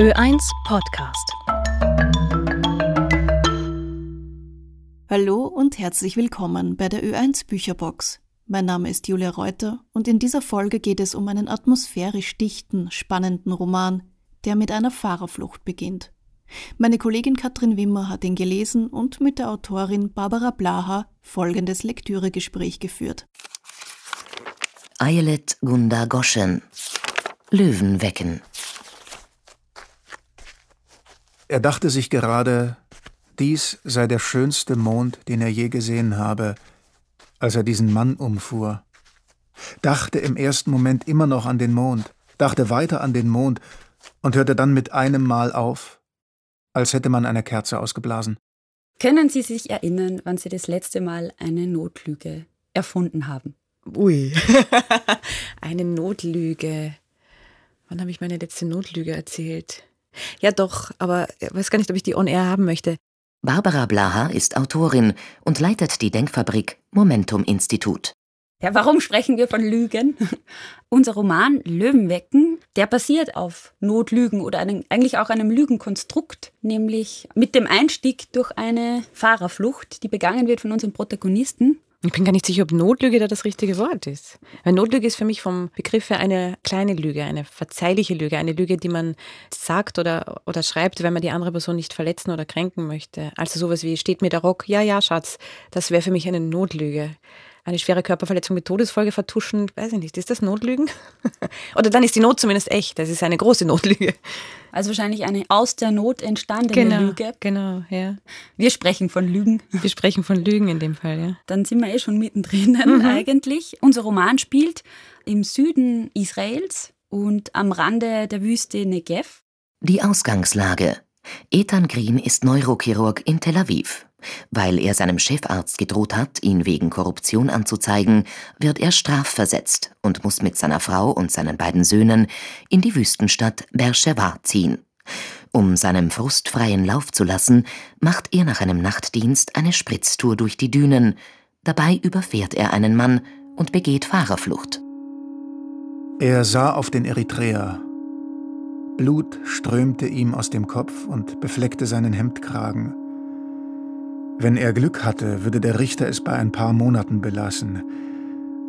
Ö1 Podcast. Hallo und herzlich willkommen bei der Ö1 Bücherbox. Mein Name ist Julia Reuter und in dieser Folge geht es um einen atmosphärisch dichten, spannenden Roman, der mit einer Fahrerflucht beginnt. Meine Kollegin Katrin Wimmer hat ihn gelesen und mit der Autorin Barbara Blaha folgendes Lektüregespräch geführt. Ayelet Gunda Goschen Löwen wecken. Er dachte sich gerade, dies sei der schönste Mond, den er je gesehen habe, als er diesen Mann umfuhr. Dachte im ersten Moment immer noch an den Mond, dachte weiter an den Mond und hörte dann mit einem Mal auf, als hätte man eine Kerze ausgeblasen. Können Sie sich erinnern, wann Sie das letzte Mal eine Notlüge erfunden haben? Ui, eine Notlüge. Wann habe ich meine letzte Notlüge erzählt? Ja, doch, aber ich weiß gar nicht, ob ich die on air haben möchte. Barbara Blaha ist Autorin und leitet die Denkfabrik Momentum Institut. Ja, warum sprechen wir von Lügen? Unser Roman Löwenwecken, der basiert auf Notlügen oder einem, eigentlich auch einem Lügenkonstrukt, nämlich mit dem Einstieg durch eine Fahrerflucht, die begangen wird von unserem Protagonisten. Ich bin gar nicht sicher, ob Notlüge da das richtige Wort ist. Weil Notlüge ist für mich vom Begriff her eine kleine Lüge, eine verzeihliche Lüge, eine Lüge, die man sagt oder, oder schreibt, wenn man die andere Person nicht verletzen oder kränken möchte. Also sowas wie, steht mir der Rock? Ja, ja, Schatz. Das wäre für mich eine Notlüge eine schwere Körperverletzung mit Todesfolge vertuschen, weiß ich nicht, ist das Notlügen? Oder dann ist die Not zumindest echt, das ist eine große Notlüge. Also wahrscheinlich eine aus der Not entstandene genau, Lüge. Genau, ja. Wir sprechen von Lügen. Wir sprechen von Lügen in dem Fall, ja. Dann sind wir eh schon mittendrin mhm. eigentlich. Unser Roman spielt im Süden Israels und am Rande der Wüste Negev. Die Ausgangslage. Ethan Green ist Neurochirurg in Tel Aviv. Weil er seinem Chefarzt gedroht hat, ihn wegen Korruption anzuzeigen, wird er strafversetzt und muss mit seiner Frau und seinen beiden Söhnen in die Wüstenstadt Beersheba ziehen. Um seinem Frust freien Lauf zu lassen, macht er nach einem Nachtdienst eine Spritztour durch die Dünen. Dabei überfährt er einen Mann und begeht Fahrerflucht. Er sah auf den Eritreer. Blut strömte ihm aus dem Kopf und befleckte seinen Hemdkragen. Wenn er Glück hatte, würde der Richter es bei ein paar Monaten belassen.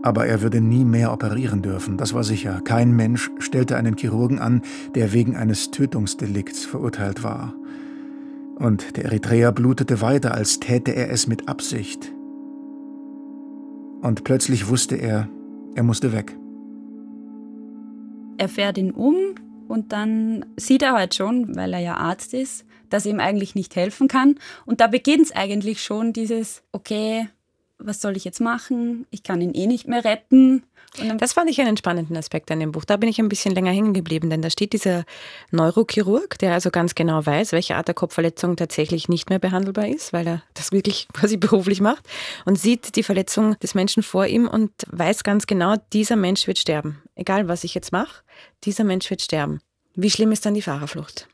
Aber er würde nie mehr operieren dürfen, das war sicher. Kein Mensch stellte einen Chirurgen an, der wegen eines Tötungsdelikts verurteilt war. Und der Eritreer blutete weiter, als täte er es mit Absicht. Und plötzlich wusste er, er musste weg. Er fährt ihn um und dann sieht er halt schon, weil er ja Arzt ist, das ihm eigentlich nicht helfen kann. Und da beginnt es eigentlich schon dieses, okay, was soll ich jetzt machen? Ich kann ihn eh nicht mehr retten. das fand ich einen spannenden Aspekt an dem Buch. Da bin ich ein bisschen länger hängen geblieben, denn da steht dieser Neurochirurg, der also ganz genau weiß, welche Art der Kopfverletzung tatsächlich nicht mehr behandelbar ist, weil er das wirklich quasi beruflich macht und sieht die Verletzung des Menschen vor ihm und weiß ganz genau, dieser Mensch wird sterben. Egal was ich jetzt mache, dieser Mensch wird sterben. Wie schlimm ist dann die Fahrerflucht?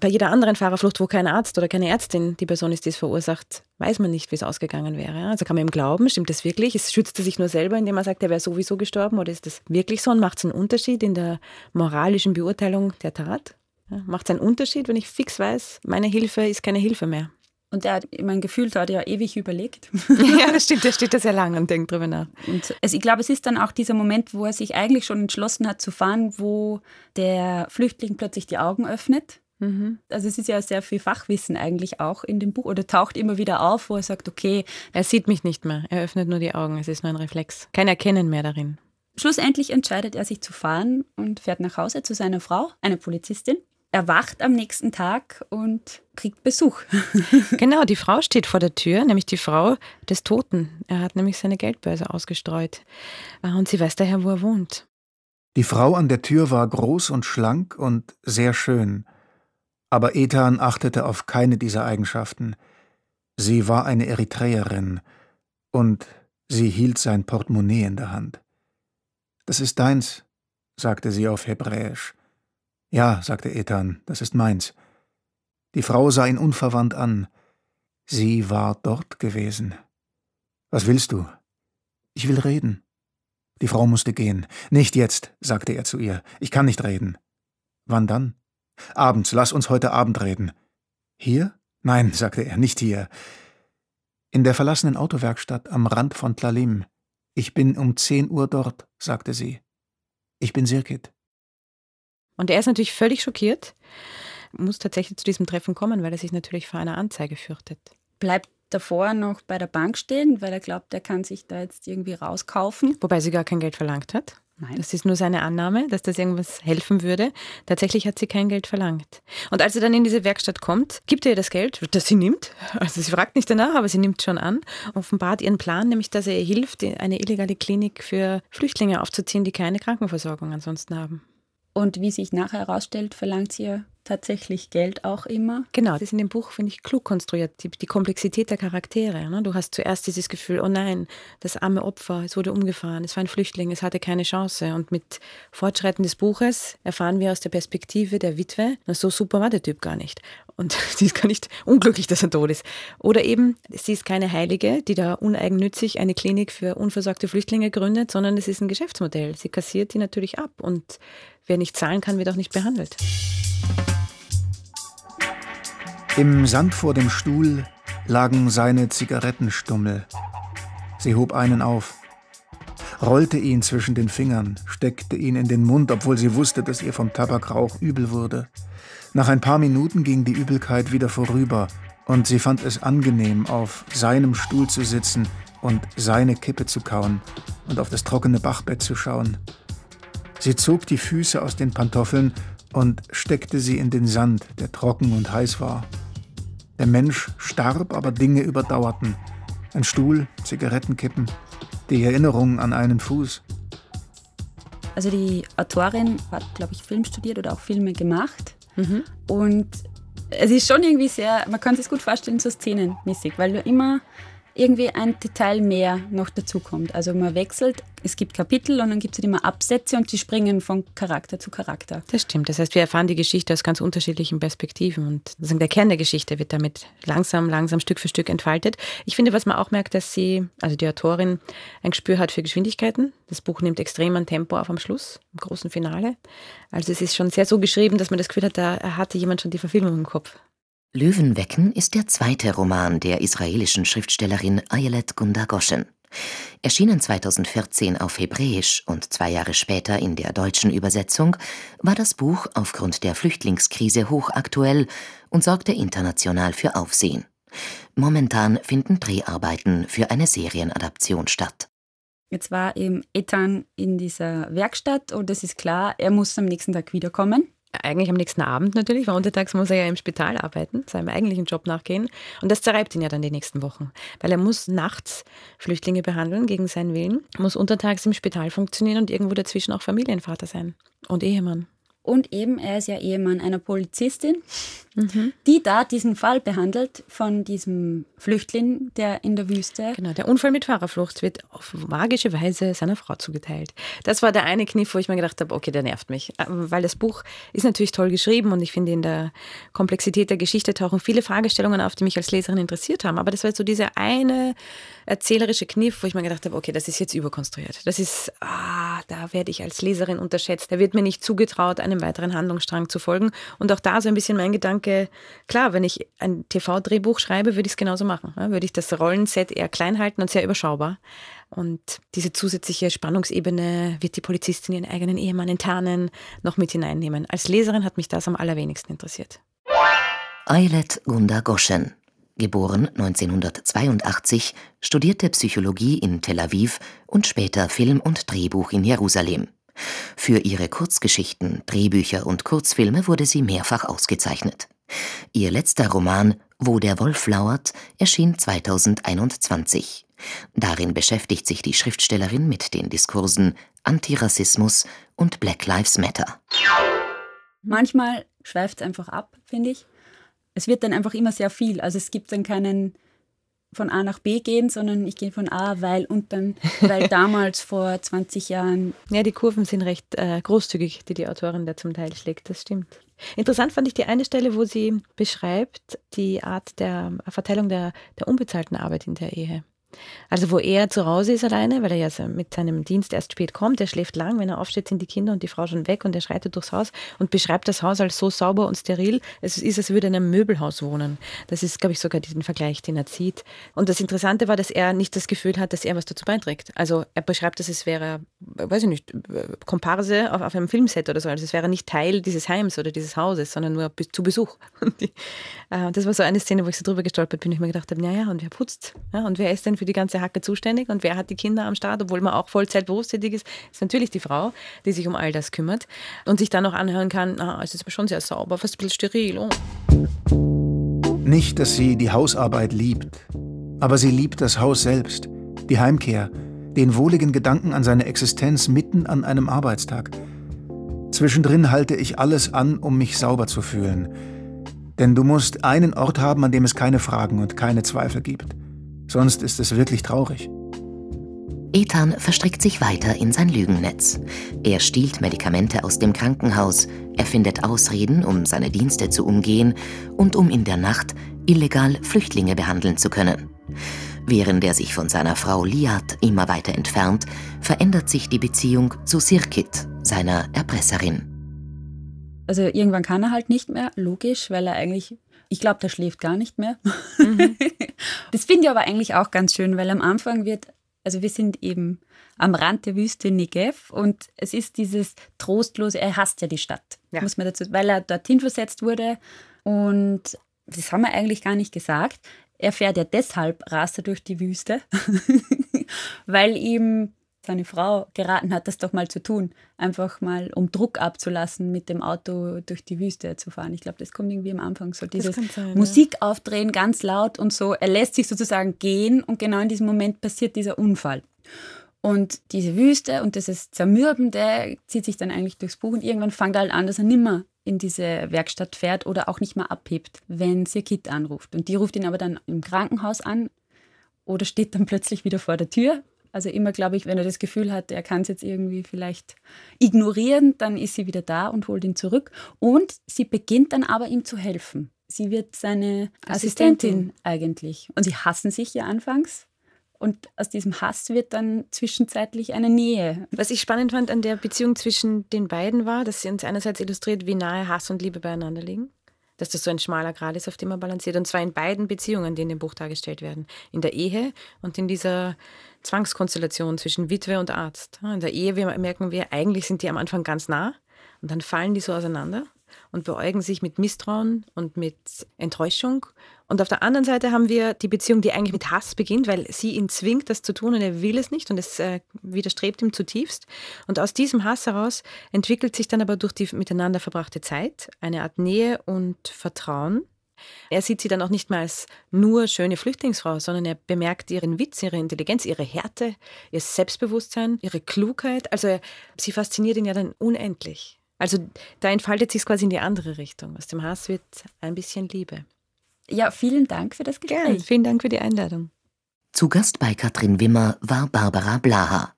Bei jeder anderen Fahrerflucht, wo kein Arzt oder keine Ärztin die Person ist, die es verursacht, weiß man nicht, wie es ausgegangen wäre. Also kann man ihm glauben, stimmt das wirklich? Es schützt er sich nur selber, indem er sagt, er wäre sowieso gestorben? Oder ist das wirklich so und macht es einen Unterschied in der moralischen Beurteilung der Tat? Ja, macht es einen Unterschied, wenn ich fix weiß, meine Hilfe ist keine Hilfe mehr? Und er hat, mein Gefühl, da hat er ja ewig überlegt. ja, das stimmt, der steht da sehr lange und denkt drüber nach. Und also ich glaube, es ist dann auch dieser Moment, wo er sich eigentlich schon entschlossen hat zu fahren, wo der Flüchtling plötzlich die Augen öffnet. Also es ist ja sehr viel Fachwissen eigentlich auch in dem Buch oder taucht immer wieder auf, wo er sagt, okay. Er sieht mich nicht mehr, er öffnet nur die Augen, es ist nur ein Reflex. Kein Erkennen mehr darin. Schlussendlich entscheidet er sich zu fahren und fährt nach Hause zu seiner Frau, eine Polizistin. Er wacht am nächsten Tag und kriegt Besuch. genau, die Frau steht vor der Tür, nämlich die Frau des Toten. Er hat nämlich seine Geldbörse ausgestreut. Und sie weiß daher, wo er wohnt. Die Frau an der Tür war groß und schlank und sehr schön. Aber Ethan achtete auf keine dieser Eigenschaften. Sie war eine Eritreerin und sie hielt sein Portemonnaie in der Hand. Das ist deins, sagte sie auf Hebräisch. Ja, sagte Ethan, das ist meins. Die Frau sah ihn unverwandt an. Sie war dort gewesen. Was willst du? Ich will reden. Die Frau musste gehen. Nicht jetzt, sagte er zu ihr. Ich kann nicht reden. Wann dann? Abends, lass uns heute Abend reden. Hier? Nein, sagte er, nicht hier. In der verlassenen Autowerkstatt am Rand von Tlalim. Ich bin um zehn Uhr dort, sagte sie. Ich bin Sirkit. Und er ist natürlich völlig schockiert, muss tatsächlich zu diesem Treffen kommen, weil er sich natürlich vor einer Anzeige fürchtet. Bleibt davor noch bei der Bank stehen, weil er glaubt, er kann sich da jetzt irgendwie rauskaufen. Wobei sie gar kein Geld verlangt hat. Nein. Das ist nur seine Annahme, dass das irgendwas helfen würde. Tatsächlich hat sie kein Geld verlangt. Und als er dann in diese Werkstatt kommt, gibt er ihr das Geld, das sie nimmt. Also sie fragt nicht danach, aber sie nimmt schon an. Offenbart ihren Plan, nämlich dass er ihr hilft, eine illegale Klinik für Flüchtlinge aufzuziehen, die keine Krankenversorgung ansonsten haben. Und wie sich nachher herausstellt, verlangt sie ja tatsächlich Geld auch immer. Genau, das ist in dem Buch, finde ich, klug konstruiert, die, die Komplexität der Charaktere. Ne? Du hast zuerst dieses Gefühl, oh nein, das arme Opfer, es wurde umgefahren, es war ein Flüchtling, es hatte keine Chance. Und mit Fortschreiten des Buches erfahren wir aus der Perspektive der Witwe, na, so super war der Typ gar nicht. Und sie ist gar nicht unglücklich, dass er tot ist. Oder eben, sie ist keine Heilige, die da uneigennützig eine Klinik für unversorgte Flüchtlinge gründet, sondern es ist ein Geschäftsmodell. Sie kassiert die natürlich ab und wer nicht zahlen kann, wird auch nicht behandelt. Im Sand vor dem Stuhl lagen seine Zigarettenstummel. Sie hob einen auf, rollte ihn zwischen den Fingern, steckte ihn in den Mund, obwohl sie wusste, dass ihr vom Tabakrauch übel wurde. Nach ein paar Minuten ging die Übelkeit wieder vorüber, und sie fand es angenehm, auf seinem Stuhl zu sitzen und seine Kippe zu kauen und auf das trockene Bachbett zu schauen. Sie zog die Füße aus den Pantoffeln und steckte sie in den Sand, der trocken und heiß war. Der Mensch starb, aber Dinge überdauerten. Ein Stuhl, Zigarettenkippen, die Erinnerung an einen Fuß. Also die Autorin hat, glaube ich, Film studiert oder auch Filme gemacht. Mhm. Und es ist schon irgendwie sehr, man kann sich gut vorstellen, so szenenmäßig, weil du immer irgendwie ein Detail mehr noch dazukommt. Also man wechselt, es gibt Kapitel und dann gibt es halt immer Absätze und die springen von Charakter zu Charakter. Das stimmt. Das heißt, wir erfahren die Geschichte aus ganz unterschiedlichen Perspektiven und der Kern der Geschichte wird damit langsam, langsam Stück für Stück entfaltet. Ich finde, was man auch merkt, dass sie, also die Autorin, ein Gespür hat für Geschwindigkeiten. Das Buch nimmt extrem an Tempo auf am Schluss, im großen Finale. Also es ist schon sehr so geschrieben, dass man das Gefühl hat, da hatte jemand schon die Verfilmung im Kopf. Löwenwecken ist der zweite Roman der israelischen Schriftstellerin Ayelet Gunda Goshen. Erschienen 2014 auf Hebräisch und zwei Jahre später in der deutschen Übersetzung, war das Buch aufgrund der Flüchtlingskrise hochaktuell und sorgte international für Aufsehen. Momentan finden Dreharbeiten für eine Serienadaption statt. Jetzt war eben Ethan in dieser Werkstatt und es ist klar, er muss am nächsten Tag wiederkommen eigentlich am nächsten Abend natürlich, weil untertags muss er ja im Spital arbeiten, seinem eigentlichen Job nachgehen. Und das zerreibt ihn ja dann die nächsten Wochen, weil er muss nachts Flüchtlinge behandeln gegen seinen Willen, muss untertags im Spital funktionieren und irgendwo dazwischen auch Familienvater sein und Ehemann. Und eben, er ist ja Ehemann einer Polizistin, mhm. die da diesen Fall behandelt von diesem Flüchtling, der in der Wüste. Genau, der Unfall mit Fahrerflucht wird auf magische Weise seiner Frau zugeteilt. Das war der eine Kniff, wo ich mir gedacht habe, okay, der nervt mich. Äh, weil das Buch ist natürlich toll geschrieben und ich finde, in der Komplexität der Geschichte tauchen viele Fragestellungen auf, die mich als Leserin interessiert haben. Aber das war so dieser eine erzählerische Kniff, wo ich mir gedacht habe, okay, das ist jetzt überkonstruiert. Das ist, ah, da werde ich als Leserin unterschätzt. Da wird mir nicht zugetraut, einem weiteren Handlungsstrang zu folgen. Und auch da so ein bisschen mein Gedanke, klar, wenn ich ein TV-Drehbuch schreibe, würde ich es genauso machen. Würde ich das Rollenset eher klein halten und sehr überschaubar. Und diese zusätzliche Spannungsebene wird die Polizistin ihren eigenen Ehemann enttarnen, noch mit hineinnehmen. Als Leserin hat mich das am allerwenigsten interessiert. Eilет Gunda Goschen geboren 1982, studierte Psychologie in Tel Aviv und später Film und Drehbuch in Jerusalem. Für ihre Kurzgeschichten, Drehbücher und Kurzfilme wurde sie mehrfach ausgezeichnet. Ihr letzter Roman Wo der Wolf lauert erschien 2021. Darin beschäftigt sich die Schriftstellerin mit den Diskursen Antirassismus und Black Lives Matter. Manchmal schweift es einfach ab, finde ich es wird dann einfach immer sehr viel. Also es gibt dann keinen von A nach B gehen, sondern ich gehe von A, weil und dann, weil damals vor 20 Jahren. Ja, die Kurven sind recht äh, großzügig, die die Autorin da zum Teil schlägt, das stimmt. Interessant fand ich die eine Stelle, wo sie beschreibt die Art der Verteilung der, der unbezahlten Arbeit in der Ehe. Also wo er zu Hause ist alleine, weil er ja mit seinem Dienst erst spät kommt, er schläft lang, wenn er aufsteht, sind die Kinder und die Frau schon weg und er schreitet durchs Haus und beschreibt das Haus als so sauber und steril. Es ist, als würde er in einem Möbelhaus wohnen. Das ist, glaube ich, sogar diesen Vergleich, den er zieht. Und das Interessante war, dass er nicht das Gefühl hat, dass er was dazu beiträgt. Also er beschreibt, dass es wäre, weiß ich nicht, Komparse auf, auf einem Filmset oder so. Also es wäre nicht Teil dieses Heims oder dieses Hauses, sondern nur zu Besuch. Die, äh, das war so eine Szene, wo ich so drüber gestolpert bin und ich mir gedacht habe, naja, und wer putzt? Ja, und wer ist denn für die ganze Hacke zuständig und wer hat die Kinder am Start, obwohl man auch Vollzeit berufstätig ist, ist natürlich die Frau, die sich um all das kümmert und sich dann noch anhören kann, ah, es ist schon sehr sauber, fast ein bisschen steril. Oh. Nicht, dass sie die Hausarbeit liebt, aber sie liebt das Haus selbst, die Heimkehr, den wohligen Gedanken an seine Existenz mitten an einem Arbeitstag. Zwischendrin halte ich alles an, um mich sauber zu fühlen. Denn du musst einen Ort haben, an dem es keine Fragen und keine Zweifel gibt. Sonst ist es wirklich traurig. Ethan verstrickt sich weiter in sein Lügennetz. Er stiehlt Medikamente aus dem Krankenhaus, er findet Ausreden, um seine Dienste zu umgehen und um in der Nacht illegal Flüchtlinge behandeln zu können. Während er sich von seiner Frau Liat immer weiter entfernt, verändert sich die Beziehung zu Sirkit, seiner Erpresserin. Also irgendwann kann er halt nicht mehr, logisch, weil er eigentlich ich glaube, der schläft gar nicht mehr. Mhm. Das finde ich aber eigentlich auch ganz schön, weil am Anfang wird, also wir sind eben am Rand der Wüste Negev und es ist dieses trostlose, er hasst ja die Stadt, ja. muss man dazu, weil er dorthin versetzt wurde und das haben wir eigentlich gar nicht gesagt. Er fährt ja deshalb rast er durch die Wüste, weil ihm seine Frau geraten hat, das doch mal zu tun. Einfach mal, um Druck abzulassen, mit dem Auto durch die Wüste zu fahren. Ich glaube, das kommt irgendwie am Anfang so. Dieses sein, Musik ja. aufdrehen, ganz laut und so. Er lässt sich sozusagen gehen und genau in diesem Moment passiert dieser Unfall. Und diese Wüste und dieses Zermürbende zieht sich dann eigentlich durchs Buch und irgendwann fängt er halt an, dass er nimmer in diese Werkstatt fährt oder auch nicht mehr abhebt, wenn Sirkit anruft. Und die ruft ihn aber dann im Krankenhaus an oder steht dann plötzlich wieder vor der Tür also immer, glaube ich, wenn er das Gefühl hat, er kann es jetzt irgendwie vielleicht ignorieren, dann ist sie wieder da und holt ihn zurück. Und sie beginnt dann aber ihm zu helfen. Sie wird seine Assistentin, Assistentin eigentlich. Und sie hassen sich ja anfangs. Und aus diesem Hass wird dann zwischenzeitlich eine Nähe. Was ich spannend fand an der Beziehung zwischen den beiden war, dass sie uns einerseits illustriert, wie nahe Hass und Liebe beieinander liegen dass das so ein schmaler Grad ist, auf dem er balanciert. Und zwar in beiden Beziehungen, die in dem Buch dargestellt werden. In der Ehe und in dieser Zwangskonstellation zwischen Witwe und Arzt. In der Ehe merken wir, eigentlich sind die am Anfang ganz nah und dann fallen die so auseinander und beäugen sich mit Misstrauen und mit Enttäuschung. Und auf der anderen Seite haben wir die Beziehung, die eigentlich mit Hass beginnt, weil sie ihn zwingt, das zu tun und er will es nicht und es äh, widerstrebt ihm zutiefst. Und aus diesem Hass heraus entwickelt sich dann aber durch die miteinander verbrachte Zeit eine Art Nähe und Vertrauen. Er sieht sie dann auch nicht mehr als nur schöne Flüchtlingsfrau, sondern er bemerkt ihren Witz, ihre Intelligenz, ihre Härte, ihr Selbstbewusstsein, ihre Klugheit. Also sie fasziniert ihn ja dann unendlich. Also da entfaltet sich quasi in die andere Richtung. Aus dem Hass wird ein bisschen Liebe. Ja, vielen Dank für das Gespräch. Gern, vielen Dank für die Einladung. Zu Gast bei Katrin Wimmer war Barbara Blaha.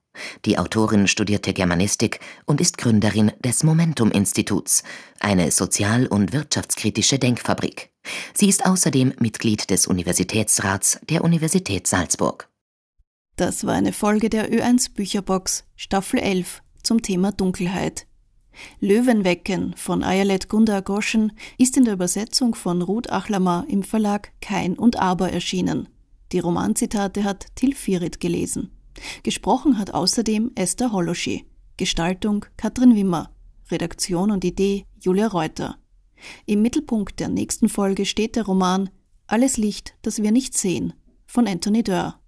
Die Autorin studierte Germanistik und ist Gründerin des Momentum-Instituts, eine sozial- und wirtschaftskritische Denkfabrik. Sie ist außerdem Mitglied des Universitätsrats der Universität Salzburg. Das war eine Folge der Ö1 Bücherbox, Staffel 11, zum Thema Dunkelheit. Löwenwecken von Ayelet Gunda Goschen ist in der Übersetzung von Ruth Achlamer im Verlag Kein und Aber erschienen. Die Romanzitate hat Til Firit gelesen. Gesprochen hat außerdem Esther Holoschi. Gestaltung Katrin Wimmer. Redaktion und Idee Julia Reuter. Im Mittelpunkt der nächsten Folge steht der Roman Alles Licht, das wir nicht sehen von Anthony Dörr.